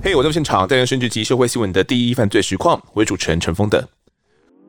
嘿我在现场，带来政治及社会新闻的第一犯罪实况，为主持人陈峰的。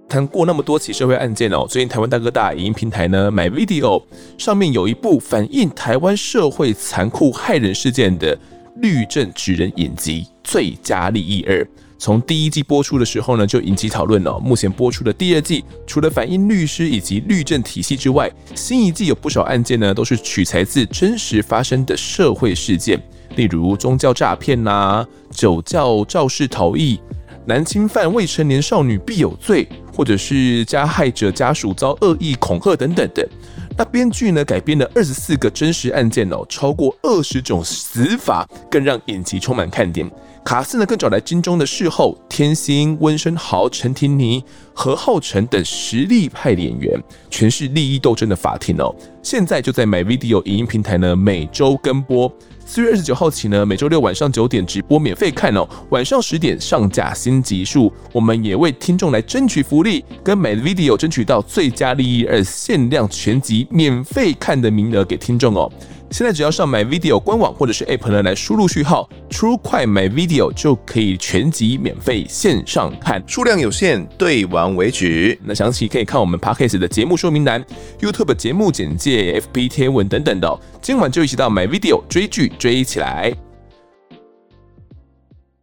谈过那么多起社会案件哦，最近台湾大哥大影音平台呢，MyVideo 上面有一部反映台湾社会残酷害人事件的律政职人影集《最佳利益二》。从第一季播出的时候呢，就引起讨论了。目前播出的第二季，除了反映律师以及律政体系之外，新一季有不少案件呢，都是取材自真实发生的社会事件，例如宗教诈骗呐、酒驾肇事逃逸。男侵犯未成年少女必有罪，或者是加害者家属遭恶意恐吓等等的。那编剧呢，改编了二十四个真实案件哦，超过二十种死法，更让影集充满看点。卡司呢，更找来金钟的视后、天心、温升豪、陈庭妮、何浩晨等实力派演员，全是利益斗争的法庭哦。现在就在 MyVideo 影音平台呢，每周更播。四月二十九号起呢，每周六晚上九点直播免费看哦，晚上十点上架新集数。我们也为听众来争取福利，跟 MyVideo 争取到最佳利益二限量全集免费看的名额给听众哦。现在只要上 MyVideo 官网或者是 App 呢，来输入序号 True 快 MyVideo 就可以全集免费线上看，数量有限，对完为止。那详细可以看我们 Podcast 的节目说明栏、YouTube 节目简介、FB 贴文等等的哦。今晚就一起到 MyVideo 追剧追起来。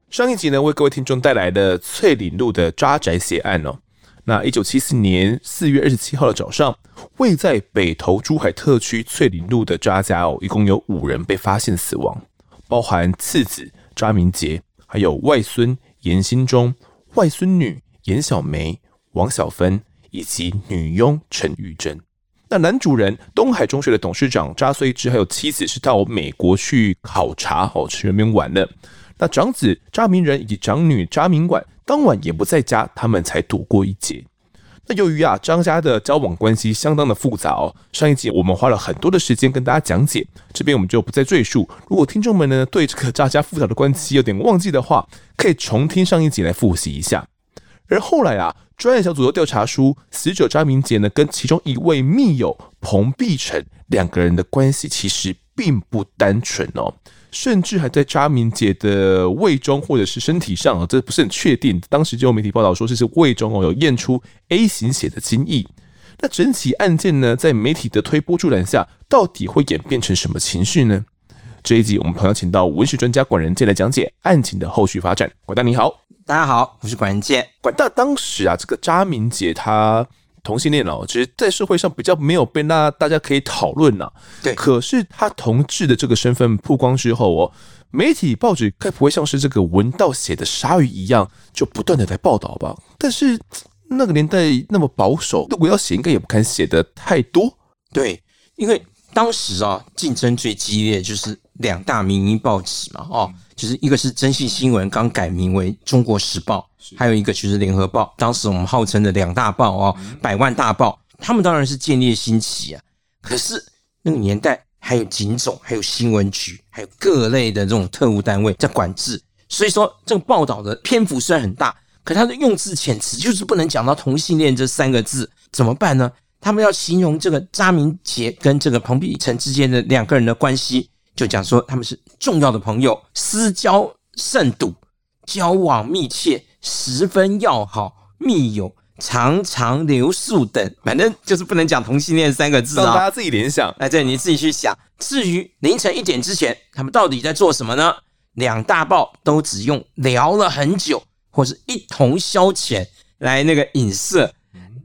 上一集呢，为各位听众带来的翠岭路的抓宅血案哦。那一九七四年四月二十七号的早上，位在北投珠海特区翠林路的渣家哦，一共有五人被发现死亡，包含次子渣明杰，还有外孙严新忠、外孙女严小梅、王小芬以及女佣陈玉珍。那男主人东海中学的董事长渣穗之，还有妻子是到美国去考察哦，去那边玩的。那长子渣明仁以及长女渣明婉。当晚也不在家，他们才躲过一劫。那由于啊张家的交往关系相当的复杂哦，上一集我们花了很多的时间跟大家讲解，这边我们就不再赘述。如果听众们呢对这个张家复杂的关系有点忘记的话，可以重听上一集来复习一下。而后来啊，专案小组又调查出死者张明杰呢跟其中一位密友彭碧成两个人的关系其实并不单纯哦。甚至还在渣明姐的胃中或者是身体上啊，这不是很确定。当时就有媒体报道说，这是胃中哦有验出 A 型血的精液。那整起案件呢，在媒体的推波助澜下，到底会演变成什么情绪呢？这一集我们同样请到文史专家管仁健来讲解案情的后续发展。管大你好，大家好，我是管仁健。管大当时啊，这个渣明杰他。同性恋哦，其实，在社会上比较没有被那大家可以讨论呐。对，可是他同志的这个身份曝光之后哦，媒体报纸该不会像是这个文道写的鲨鱼一样，就不断的在报道吧？但是那个年代那么保守，如果要写，应该也不敢写的太多。对，因为当时啊，竞争最激烈就是两大民营报纸嘛，哦，就是一个是征信新闻，刚改名为《中国时报》。还有一个就是联合报，当时我们号称的两大报哦，百万大报，他们当然是建立兴起啊。可是那个年代还有警总，还有新闻局，还有各类的这种特务单位在管制，所以说这个报道的篇幅虽然很大，可他的用字遣词就是不能讲到同性恋这三个字，怎么办呢？他们要形容这个查明杰跟这个彭碧成之间的两个人的关系，就讲说他们是重要的朋友，私交甚笃，交往密切。十分要好，密友，常常留宿等，反正就是不能讲同性恋三个字啊，让大家自己联想。哎，对，你自己去想。至于凌晨一点之前，他们到底在做什么呢？两大报都只用聊了很久，或是一同消遣来那个影射，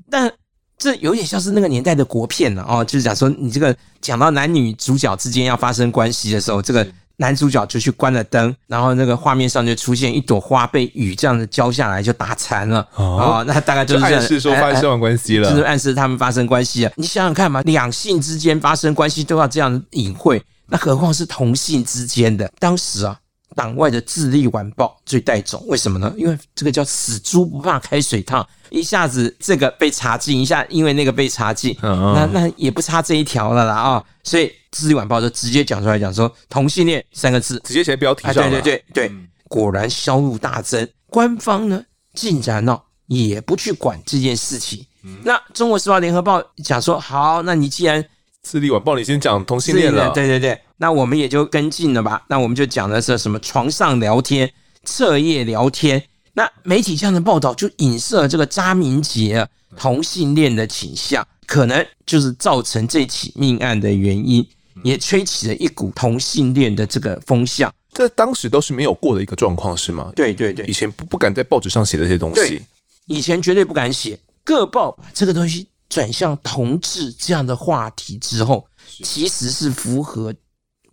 但这有点像是那个年代的国片了哦，就是讲说你这个讲到男女主角之间要发生关系的时候，这个。男主角就去关了灯，然后那个画面上就出现一朵花被雨这样子浇下来，就打残了。哦，那大概就是暗示说发生关系了，就是暗示他们发生关系了。你想想看嘛，两性之间发生关系都要这样隐晦，那何况是同性之间的？当时啊。党外的智力晚报最带种，为什么呢？因为这个叫死猪不怕开水烫，一下子这个被查禁，一下因为那个被查禁，嗯、那那也不差这一条了啦啊、哦！所以自立晚报就直接讲出来讲说同性恋三个字，直接写标题上、啊、对对对对，嗯、果然销路大增。官方呢竟然呢、哦、也不去管这件事情。嗯、那中国时报联合报讲说好，那你既然自立晚报，你先讲同性恋了，对对对，那我们也就跟进了吧。那我们就讲的是什么床上聊天、彻夜聊天。那媒体这样的报道就影射这个查明杰同性恋的倾向，可能就是造成这起命案的原因，也吹起了一股同性恋的这个风向。这当时都是没有过的一个状况，是吗？对对对，以前不不敢在报纸上写这些东西，以前绝对不敢写。各报把这个东西转向同志这样的话题之后，其实是符合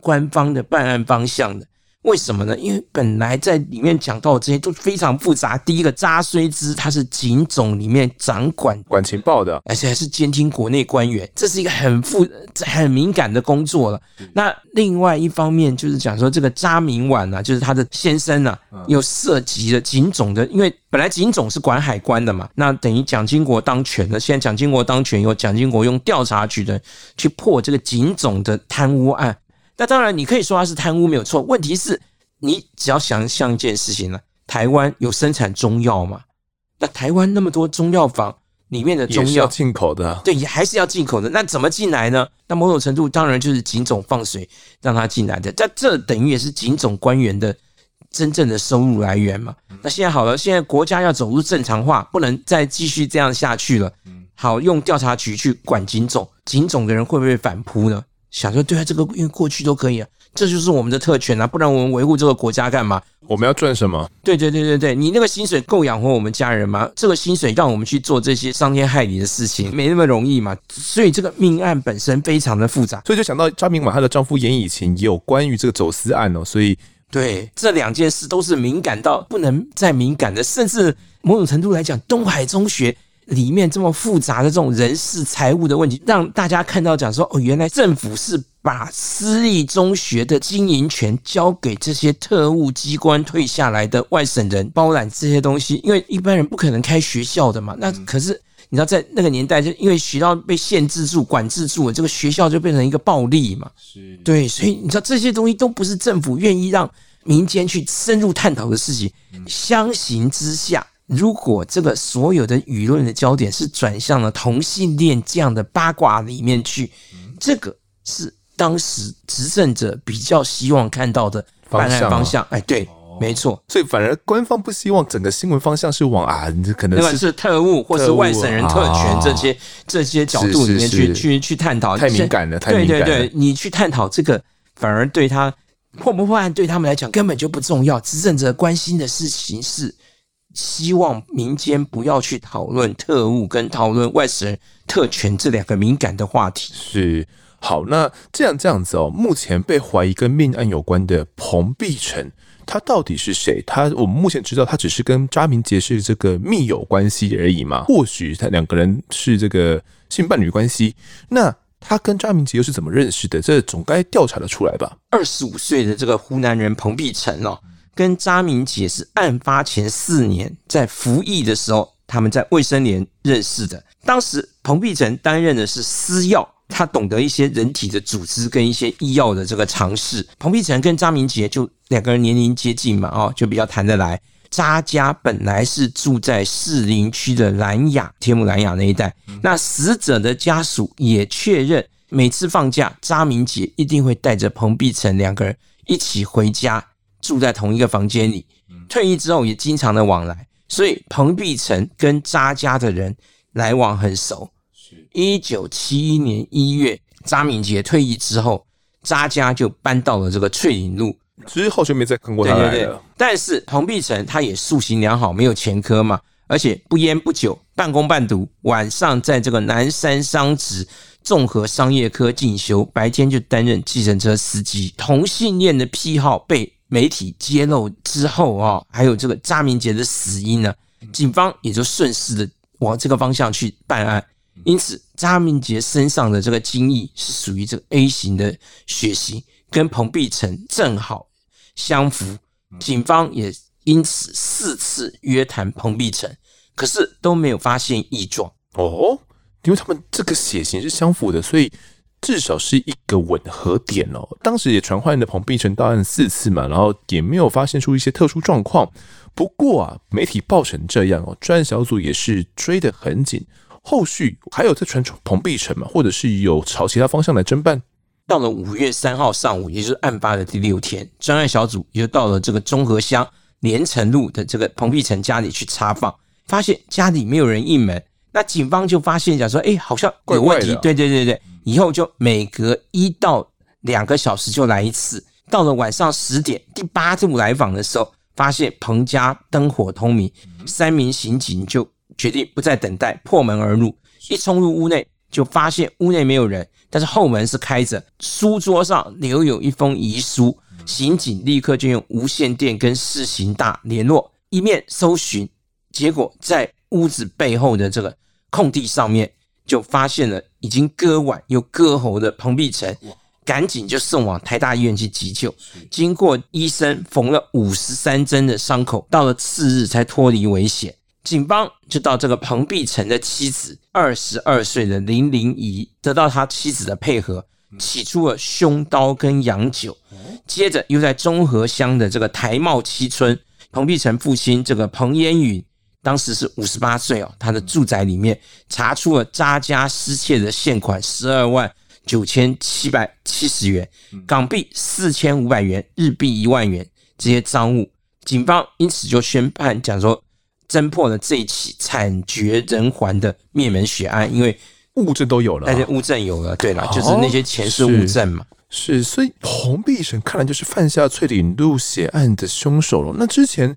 官方的办案方向的。为什么呢？因为本来在里面讲到的这些都非常复杂。第一个，扎虽之他是警总里面掌管管情报的，而且还是监听国内官员，这是一个很复、很敏感的工作了。那另外一方面就是讲说，这个扎明婉啊，就是他的先生啊，又涉及了警总的，因为本来警总是管海关的嘛，那等于蒋经国当权了。现在蒋经国当权以后，蒋经国用调查局的去破这个警总的贪污案。那当然，你可以说他是贪污没有错。问题是，你只要想象一件事情呢，台湾有生产中药吗？那台湾那么多中药房里面的中药进口的，对，也还是要进口的。那怎么进来呢？那某种程度当然就是警总放水让他进来的。这这等于也是警总官员的真正的收入来源嘛。那现在好了，现在国家要走入正常化，不能再继续这样下去了。好，用调查局去管警总，警总的人会不会反扑呢？想说对啊，这个因为过去都可以啊，这就是我们的特权啊，不然我们维护这个国家干嘛？我们要赚什么？对对对对对，你那个薪水够养活我们家人吗？这个薪水让我们去做这些伤天害理的事情，没那么容易嘛。所以这个命案本身非常的复杂，所以就想到张明婉她的丈夫严以勤也有关于这个走私案哦，所以对这两件事都是敏感到不能再敏感的，甚至某种程度来讲，东海中学。里面这么复杂的这种人事财务的问题，让大家看到讲说哦，原来政府是把私立中学的经营权交给这些特务机关退下来的外省人包揽这些东西，因为一般人不可能开学校的嘛。那可是你知道，在那个年代，就因为学校被限制住、管制住了，这个学校就变成一个暴力嘛。是，对，所以你知道这些东西都不是政府愿意让民间去深入探讨的事情。相形之下。如果这个所有的舆论的焦点是转向了同性恋这样的八卦里面去，这个是当时执政者比较希望看到的办案方向。哎，对，没错。所以反而官方不希望整个新闻方向是往啊，可能是，是特务或是外省人特权这些这些角度里面去去去探讨。太敏感了，太敏感了。对对对，你去探讨这个，反而对他破不破案对他们来讲根本就不重要。执政者关心的事情是。希望民间不要去讨论特务跟讨论外省人特权这两个敏感的话题。是，好，那这样这样子哦，目前被怀疑跟命案有关的彭碧成，他到底是谁？他我们目前知道他只是跟查明杰是这个密友关系而已嘛？或许他两个人是这个性伴侣关系？那他跟查明杰又是怎么认识的？这总该调查得出来吧？二十五岁的这个湖南人彭碧成哦。跟查明杰是案发前四年在服役的时候，他们在卫生连认识的。当时彭碧成担任的是司药，他懂得一些人体的组织跟一些医药的这个常识。彭碧成跟查明杰就两个人年龄接近嘛，哦，就比较谈得来。查家本来是住在士林区的兰雅天母兰雅那一带，那死者的家属也确认，每次放假，查明杰一定会带着彭碧成两个人一起回家。住在同一个房间里，退役之后也经常的往来，所以彭碧成跟查家的人来往很熟。一九七一年一月，查敏杰退役之后，查家就搬到了这个翠林路，之后就没再看过他来了。对对对，但是彭碧成他也素行良好，没有前科嘛，而且不烟不酒，半工半读，晚上在这个南山商职综合商业科进修，白天就担任计程车司机。同性恋的癖好被媒体揭露之后啊，还有这个查明杰的死因呢，警方也就顺势的往这个方向去办案。因此，查明杰身上的这个精液是属于这个 A 型的血型，跟彭碧成正好相符。警方也因此四次约谈彭碧成，可是都没有发现异状哦，因为他们这个血型是相符的，所以。至少是一个吻合点哦。当时也传唤了彭碧成到案四次嘛，然后也没有发现出一些特殊状况。不过啊，媒体报成这样哦，专案小组也是追得很紧。后续还有在传出彭碧成嘛？或者是有朝其他方向来侦办？到了五月三号上午，也就是案发的第六天，专案小组也到了这个中和乡连城路的这个彭碧成家里去查访，发现家里没有人应门。那警方就发现讲说，哎，好像有问题。怪怪对对对对，以后就每隔一到两个小时就来一次。到了晚上十点，第八度来访的时候，发现彭家灯火通明，三名刑警就决定不再等待，破门而入。一冲入屋内，就发现屋内没有人，但是后门是开着，书桌上留有一封遗书。刑警立刻就用无线电跟市刑大联络，一面搜寻，结果在屋子背后的这个空地上面，就发现了已经割腕又割喉的彭碧成。赶紧就送往台大医院去急救，经过医生缝了五十三针的伤口，到了次日才脱离危险。警方就到这个彭碧成的妻子二十二岁的林玲仪，得到他妻子的配合，起出了凶刀跟洋酒，接着又在中和乡的这个台茂七村，彭碧成父亲这个彭烟云当时是五十八岁哦，他的住宅里面查出了渣家失窃的现款十二万。九千七百七十元港币，四千五百元日币，一万元这些赃物，警方因此就宣判讲说，侦破了这一起惨绝人寰的灭门血案，因为物证都有了，那些物证有了，对了，就是那些钱是物证嘛，是，所以彭碧成看来就是犯下翠岭路血案的凶手了。那之前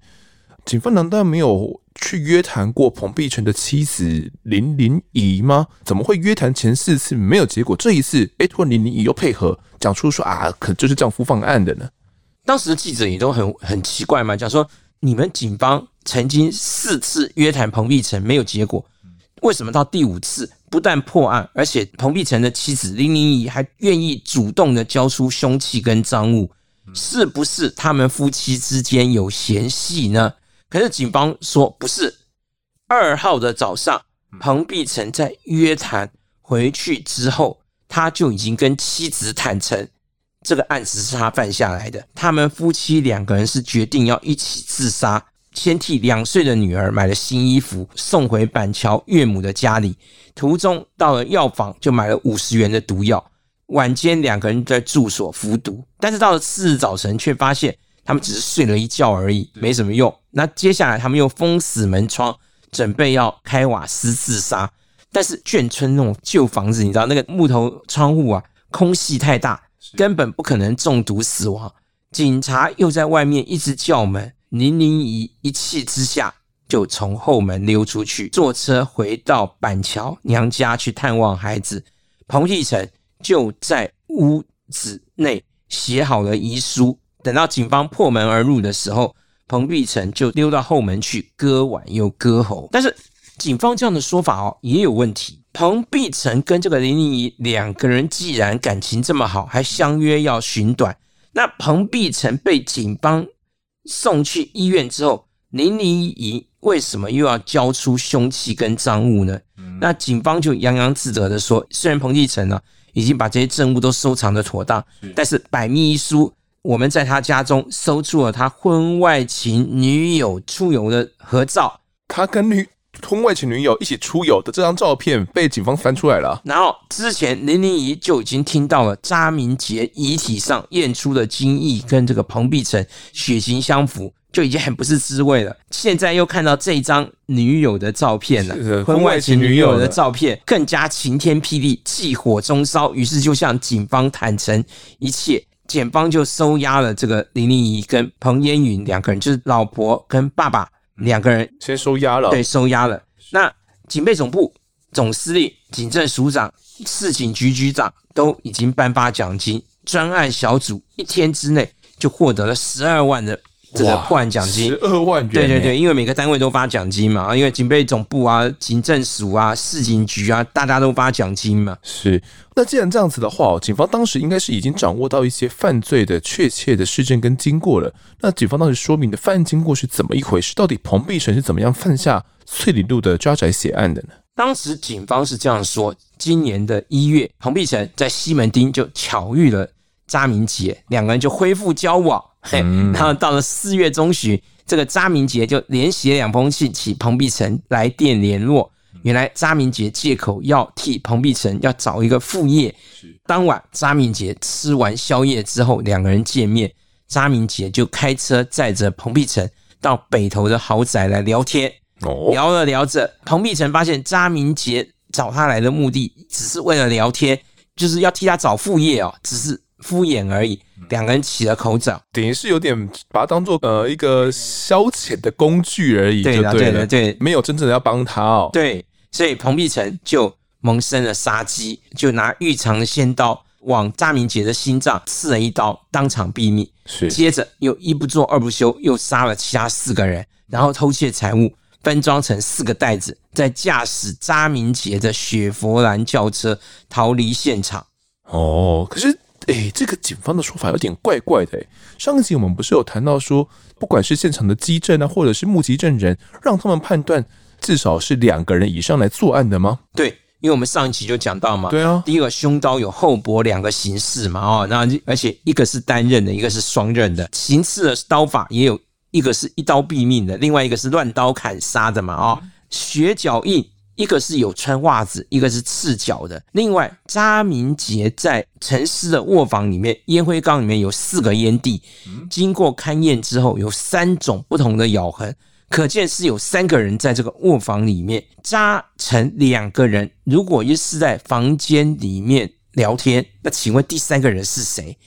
警方难道没有？去约谈过彭碧成的妻子林玲仪吗？怎么会约谈前四次没有结果？这一次，哎，突然林玲仪又配合讲出说啊，可就是丈夫犯案的呢？当时的记者也都很很奇怪嘛，讲说你们警方曾经四次约谈彭碧成没有结果，为什么到第五次不但破案，而且彭碧成的妻子林玲仪还愿意主动的交出凶器跟赃物？是不是他们夫妻之间有嫌隙呢？可是警方说不是。二号的早上，彭碧成在约谈回去之后，他就已经跟妻子坦诚，这个案子是他犯下来的。他们夫妻两个人是决定要一起自杀，先替两岁的女儿买了新衣服，送回板桥岳母的家里。途中到了药房，就买了五十元的毒药。晚间两个人在住所服毒，但是到了次日早晨，却发现。他们只是睡了一觉而已，没什么用。那接下来他们又封死门窗，准备要开瓦斯自杀。但是眷村那种旧房子，你知道那个木头窗户啊，空隙太大，根本不可能中毒死亡。警察又在外面一直叫门，林玲仪一气之下就从后门溜出去，坐车回到板桥娘家去探望孩子。彭继成就在屋子内写好了遗书。等到警方破门而入的时候，彭碧成就溜到后门去割腕又割喉。但是警方这样的说法哦也有问题。彭碧成跟这个林丽仪两个人既然感情这么好，还相约要寻短，那彭碧成被警方送去医院之后，林丽仪为什么又要交出凶器跟赃物呢？那警方就洋洋自得的说，虽然彭碧成呢已经把这些证物都收藏的妥当，但是百密一疏。我们在他家中搜出了他婚外情女友出游的合照，他跟女婚外情女友一起出游的这张照片被警方翻出来了。然后之前林玲仪就已经听到了查明杰遗体上验出的精液跟这个彭碧成血型相符，就已经很不是滋味了。现在又看到这张女友的照片了，婚外情女友的照片更加晴天霹雳，气火中烧，于是就向警方坦诚一切。检方就收押了这个林丽怡跟彭烟云两个人，就是老婆跟爸爸两个人，先收押了。对，收押了。那警备总部总司令、警政署长、市警局局长都已经颁发奖金，专案小组一天之内就获得了十二万的。这个破案奖金十二万元，对对对，因为每个单位都发奖金嘛，因为警备总部啊、警政署啊、市警局啊，大家都发奖金嘛。是，那既然这样子的话，警方当时应该是已经掌握到一些犯罪的确切的事证跟经过了。那警方当时说明的犯案经过是怎么一回事？到底彭碧成是怎么样犯下翠里路的抓宅血案的呢？当时警方是这样说：今年的一月，彭碧成在西门町就巧遇了查明杰，两个人就恢复交往。嘿，然后到了四月中旬，这个查明杰就连写两封信，请彭碧成来电联络，原来查明杰借口要替彭碧成要找一个副业。当晚，查明杰吃完宵夜之后，两个人见面，查明杰就开车载着彭碧成到北投的豪宅来聊天。聊了聊着，彭碧成发现查明杰找他来的目的只是为了聊天，就是要替他找副业哦，只是敷衍而已。两个人起了口角，等于是有点把他当做呃一个消遣的工具而已，对的，对的，对，没有真正的要帮他哦。对，所以彭碧成就萌生了杀机，就拿玉长的仙刀往查明杰的心脏刺了一刀，当场毙命。是，接着又一不做二不休，又杀了其他四个人，然后偷窃财物，分装成四个袋子，再驾驶查明杰的雪佛兰轿车逃离现场。哦，可是。哎，这个警方的说法有点怪怪的。上一集我们不是有谈到说，不管是现场的基证啊，或者是目击证人，让他们判断至少是两个人以上来作案的吗？对，因为我们上一集就讲到嘛。对啊，第一个凶刀有后脖两个形式嘛，哦，那而且一个是单刃的，一个是双刃的，形式的刀法也有一个是一刀毙命的，另外一个是乱刀砍杀的嘛，哦，血脚印。一个是有穿袜子，一个是赤脚的。另外，查明杰在陈思的卧房里面，烟灰缸里面有四个烟蒂，经过勘验之后，有三种不同的咬痕，可见是有三个人在这个卧房里面。扎成两个人，如果又是在房间里面聊天，那请问第三个人是谁？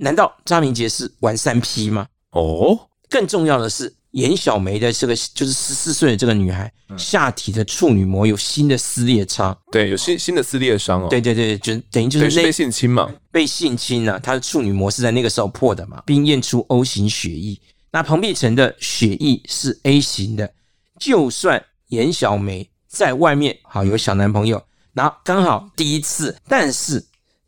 难道查明杰是玩三 P 吗？哦，更重要的是。严小梅的这个就是十四岁的这个女孩，下体的处女膜有新的撕裂伤，对，有新新的撕裂伤哦。对对对，就等于就是那被性侵嘛，被性侵了，她的处女膜是在那个时候破的嘛，并验出 O 型血液。那彭碧晨的血液是 A 型的，就算严小梅在外面好有小男朋友，然后刚好第一次，但是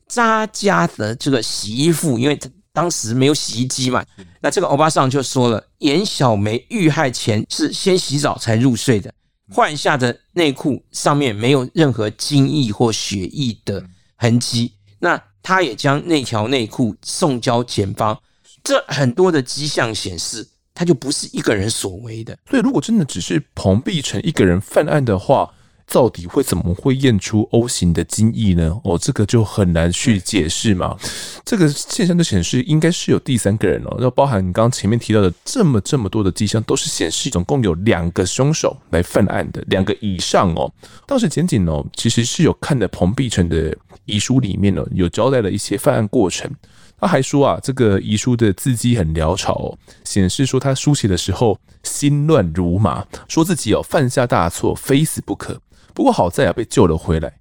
扎家的这个洗衣服，因为他。当时没有洗衣机嘛，那这个欧巴桑就说了，严小梅遇害前是先洗澡才入睡的，换下的内裤上面没有任何精液或血液的痕迹，那他也将那条内裤送交检方，这很多的迹象显示，他就不是一个人所为的。所以，如果真的只是彭碧成一个人犯案的话，到底会怎么会验出 O 型的精液呢？哦，这个就很难去解释嘛。这个现象就显示应该是有第三个人哦，要包含你刚刚前面提到的这么这么多的迹象，都是显示总共有两个凶手来犯案的，两个以上哦。当时检警哦，其实是有看的彭碧成的遗书里面呢，有交代了一些犯案过程。他还说啊，这个遗书的字迹很潦草哦，显示说他书写的时候心乱如麻，说自己哦犯下大错，非死不可。不过好在啊，被救了回来。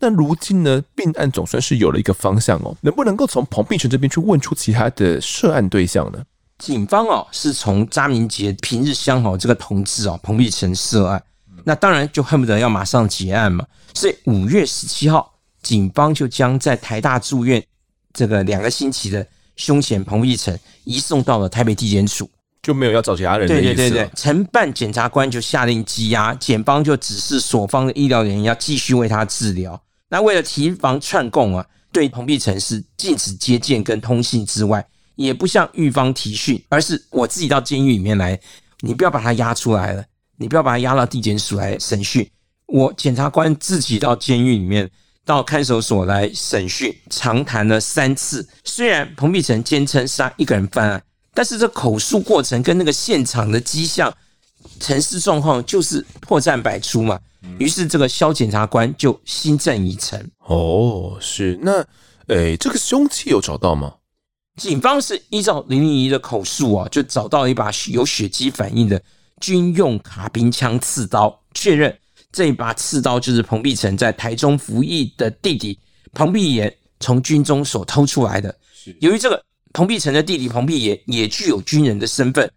那如今呢，命案总算是有了一个方向哦。能不能够从彭碧成这边去问出其他的涉案对象呢？警方哦，是从查明杰平日相好这个同志哦，彭碧成涉案。那当然就恨不得要马上结案嘛。所以五月十七号，警方就将在台大住院这个两个星期的凶嫌彭碧成移送到了台北地检署。就没有要找其他人的意思。对对对对，承办检察官就下令羁押，检方就指示所方的医疗人员要继续为他治疗。那为了提防串供啊，对彭碧成是禁止接见跟通信之外，也不向狱方提讯，而是我自己到监狱里面来，你不要把他押出来了，你不要把他押到地检署来审讯，我检察官自己到监狱里面，到看守所来审讯，长谈了三次。虽然彭碧成坚称是他一个人犯案。但是这口述过程跟那个现场的迹象、陈尸状况就是破绽百出嘛。于是这个肖检察官就心正已成。哦，是那，诶，这个凶器有找到吗？警方是依照林丽仪的口述啊，就找到一把有血迹反应的军用卡宾枪刺刀，确认这一把刺刀就是彭碧成在台中服役的弟弟彭碧炎从军中所偷出来的。由于这个。彭碧成的弟弟彭碧炎也具有军人的身份，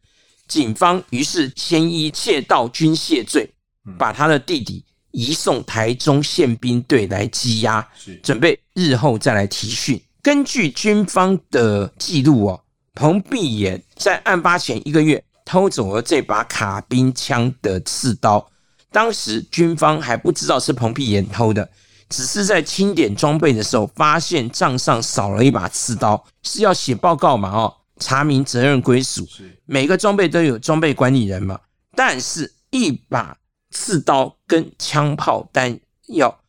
警方于是先依窃盗军械罪，把他的弟弟移送台中宪兵队来羁押，准备日后再来提讯。根据军方的记录哦，彭碧炎在案发前一个月偷走了这把卡宾枪的刺刀，当时军方还不知道是彭碧炎偷的。只是在清点装备的时候，发现账上少了一把刺刀，是要写报告嘛？哦，查明责任归属，每个装备都有装备管理人嘛。但是，一把刺刀跟枪炮弹药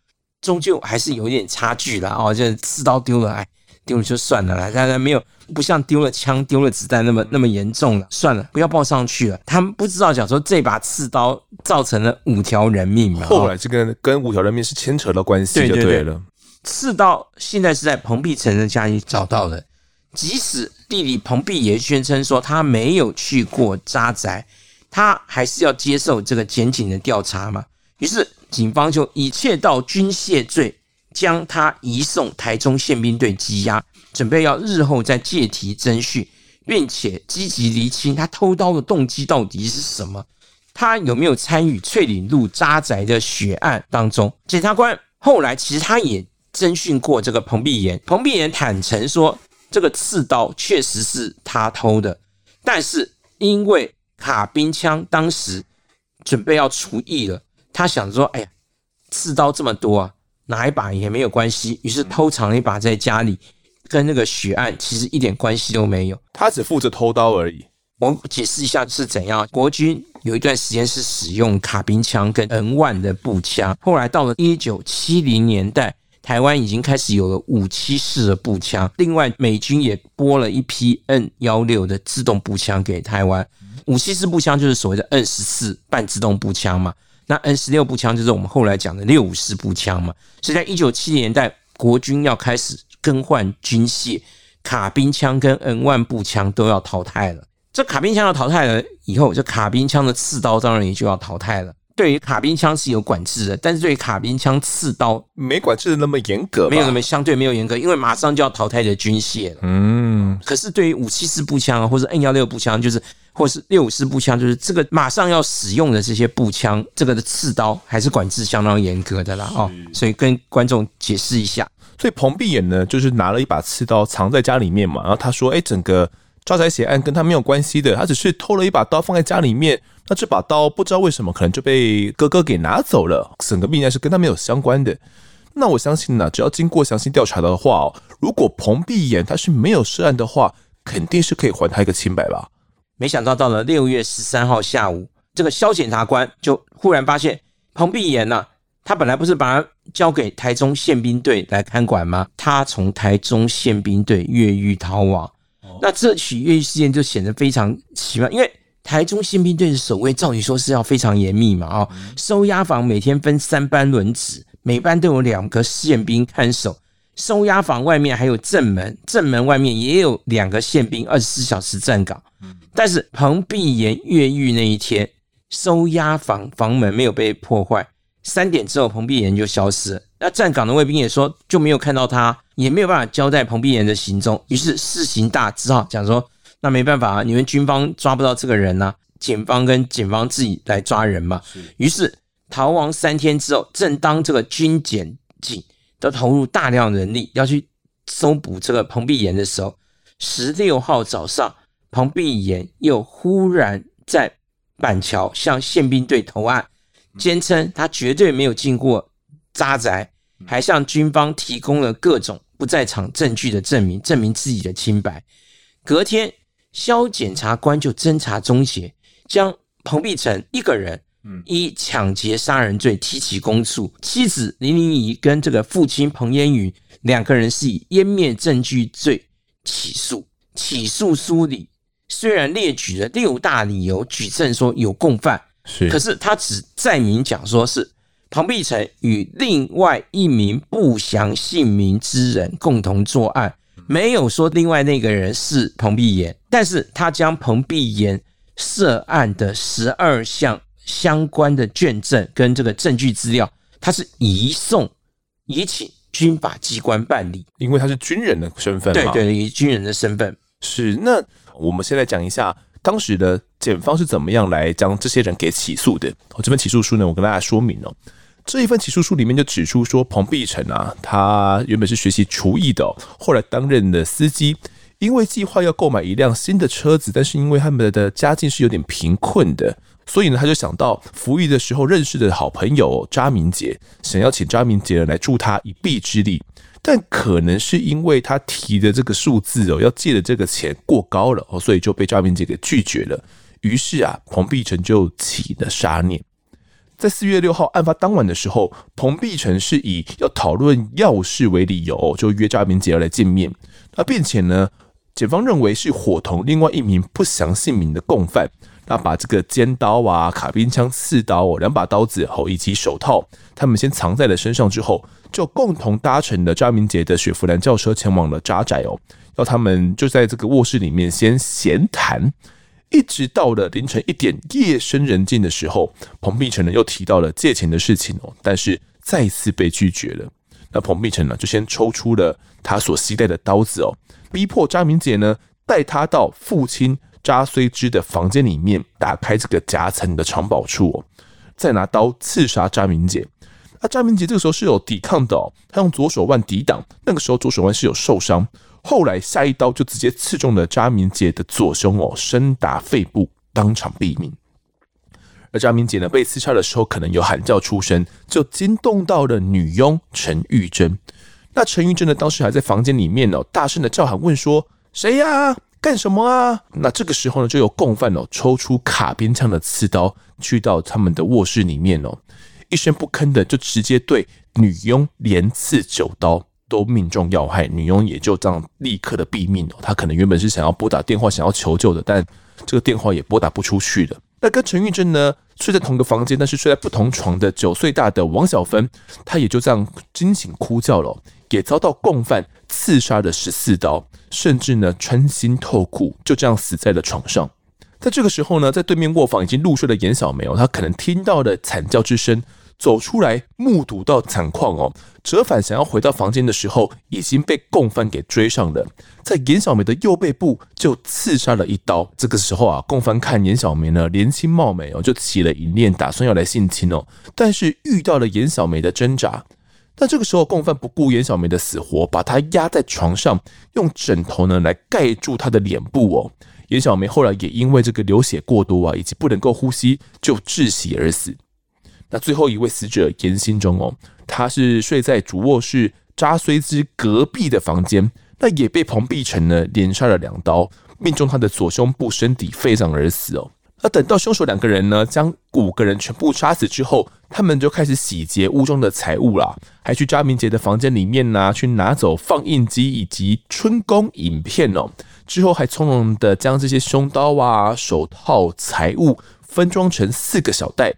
终究还是有一点差距啦。哦，这刺刀丢了，哎，丢了就算了啦，当然没有不像丢了枪、丢了子弹那么那么严重了。算了，不要报上去了。他们不知道讲说这把刺刀造成了五条人命嘛。后来这个跟五条人命是牵扯到关系就对了。刺刀现在是在彭碧成的家里找到的，即使弟弟彭碧也宣称说他没有去过扎宅。他还是要接受这个检警的调查嘛？于是警方就以窃盗军械罪将他移送台中宪兵队羁押，准备要日后再借题侦讯，并且积极厘清他偷刀的动机到底是什么，他有没有参与翠岭路渣宅的血案当中？检察官后来其实他也侦讯过这个彭碧炎，彭碧炎坦承说这个刺刀确实是他偷的，但是因为卡宾枪当时准备要除役了，他想说：“哎呀，刺刀这么多啊，拿一把也没有关系。”于是偷藏了一把在家里，跟那个血案其实一点关系都没有。他只负责偷刀而已。我解释一下是怎样。国军有一段时间是使用卡宾枪跟 N 万的步枪，后来到了一九七零年代，台湾已经开始有了五七式的步枪。另外，美军也拨了一批 N 幺六的自动步枪给台湾。五七式步枪就是所谓的 N 十四半自动步枪嘛，那 N 十六步枪就是我们后来讲的六五式步枪嘛。所以在一九七零年代，国军要开始更换军械，卡宾枪跟 N 1步枪都要淘汰了。这卡宾枪要淘汰了以后，这卡宾枪的刺刀当然也就要淘汰了。对于卡宾枪是有管制的，但是对于卡宾枪刺刀没管制的那么严格，没有那么相对没有严格，因为马上就要淘汰的军械了。嗯，可是对于五七式步枪或者 N 幺六步枪，就是或是六五式步枪，就是这个马上要使用的这些步枪，这个的刺刀还是管制相当严格的啦。哦，所以跟观众解释一下。所以彭碧眼呢，就是拿了一把刺刀藏在家里面嘛，然后他说：“哎，整个抓宅血案跟他没有关系的，他只是偷了一把刀放在家里面。”那这把刀不知道为什么可能就被哥哥给拿走了，整个命案是跟他没有相关的。那我相信呢，只要经过详细调查的话哦，如果彭碧眼他是没有涉案的话，肯定是可以还他一个清白吧。没想到到了六月十三号下午，这个肖检察官就忽然发现彭碧炎呐，他本来不是把他交给台中宪兵队来看管吗？他从台中宪兵队越狱逃亡。那这起越狱事件就显得非常奇怪，因为。台中宪兵队的守卫，照理说是要非常严密嘛，哦，收押房每天分三班轮值，每班都有两个宪兵看守。收押房外面还有正门，正门外面也有两个宪兵，二十四小时站岗。但是彭碧岩越狱那一天，收押房房门没有被破坏，三点之后彭碧岩就消失了。那站岗的卫兵也说就没有看到他，也没有办法交代彭碧岩的行踪。于是事情大，只好讲说。那没办法啊，你们军方抓不到这个人呐、啊，检方跟警方自己来抓人嘛。于是逃亡三天之后，正当这个军检警都投入大量人力要去搜捕这个彭碧炎的时候，十六号早上，彭碧炎又忽然在板桥向宪兵队投案，坚称他绝对没有进过渣宅，还向军方提供了各种不在场证据的证明，证明自己的清白。隔天。萧检察官就侦查终结，将彭碧成一个人以抢劫杀人罪提起公诉，妻子林玲仪跟这个父亲彭延云两个人是以湮灭证据罪起诉。起诉书里虽然列举了六大理由，举证说有共犯，是，可是他只载明讲说是彭碧成与另外一名不详姓名之人共同作案。没有说另外那个人是彭碧炎，但是他将彭碧炎涉案的十二项相关的卷证跟这个证据资料，他是移送，移请军法机关办理，因为他是军人的身份嘛。对对，以军人的身份是。那我们先来讲一下当时的检方是怎么样来将这些人给起诉的。我这份起诉书呢，我跟大家说明哦。这一份起诉书里面就指出说，彭碧成啊，他原本是学习厨艺的，后来担任的司机，因为计划要购买一辆新的车子，但是因为他们的家境是有点贫困的，所以呢，他就想到服役的时候认识的好朋友查明杰，想要请查明杰来助他一臂之力，但可能是因为他提的这个数字哦，要借的这个钱过高了，所以就被查明杰给拒绝了。于是啊，彭碧成就起了杀念。在四月六号案发当晚的时候，彭碧成是以要讨论要事为理由，就约张明杰要来见面。那并且呢，检方认为是伙同另外一名不详姓名的共犯，那把这个尖刀啊、卡宾枪、刺刀哦、两把刀子后以及手套，他们先藏在了身上之后，就共同搭乘了张明杰的雪佛兰轿车前往了扎宅哦，要他们就在这个卧室里面先闲谈。一直到了凌晨一点，夜深人静的时候，彭碧成呢又提到了借钱的事情哦，但是再次被拒绝了。那彭碧成呢就先抽出了他所携带的刀子哦，逼迫张明杰呢带他到父亲查虽之的房间里面，打开这个夹层的藏宝处哦，再拿刀刺杀张明杰。那张明杰这个时候是有抵抗的哦，他用左手腕抵挡，那个时候左手腕是有受伤。后来下一刀就直接刺中了查明杰的左胸哦，深达肺部，当场毙命。而查明杰呢，被刺杀的时候可能有喊叫出声，就惊动到了女佣陈玉珍。那陈玉珍呢，当时还在房间里面哦，大声的叫喊问说：“谁呀？干什么啊？”那这个时候呢，就有共犯哦，抽出卡宾枪的刺刀，去到他们的卧室里面哦，一声不吭的就直接对女佣连刺九刀。都命中要害，女佣也就这样立刻的毙命哦。她可能原本是想要拨打电话想要求救的，但这个电话也拨打不出去了。那跟陈玉珍呢睡在同个房间，但是睡在不同床的九岁大的王小芬，她也就这样惊醒哭叫了，也遭到共犯刺杀了十四刀，甚至呢穿心透骨，就这样死在了床上。在这个时候呢，在对面卧房已经入睡的严小梅哦，她可能听到了惨叫之声。走出来，目睹到惨况哦，折返想要回到房间的时候，已经被共犯给追上了，在严小梅的右背部就刺杀了一刀。这个时候啊，共犯看严小梅呢年轻貌美哦，就起了淫念，打算要来性侵哦。但是遇到了严小梅的挣扎，但这个时候共犯不顾严小梅的死活，把她压在床上，用枕头呢来盖住她的脸部哦。严小梅后来也因为这个流血过多啊，以及不能够呼吸，就窒息而死。那最后一位死者严新忠哦，他是睡在主卧室扎虽之隔壁的房间，那也被彭碧成呢连杀了两刀，命中他的左胸部、身体、肺脏而死哦。那等到凶手两个人呢将五个人全部杀死之后，他们就开始洗劫屋中的财物啦，还去查明杰的房间里面呢去拿走放映机以及春宫影片哦，之后还从容的将这些凶刀啊、手套、财物分装成四个小袋。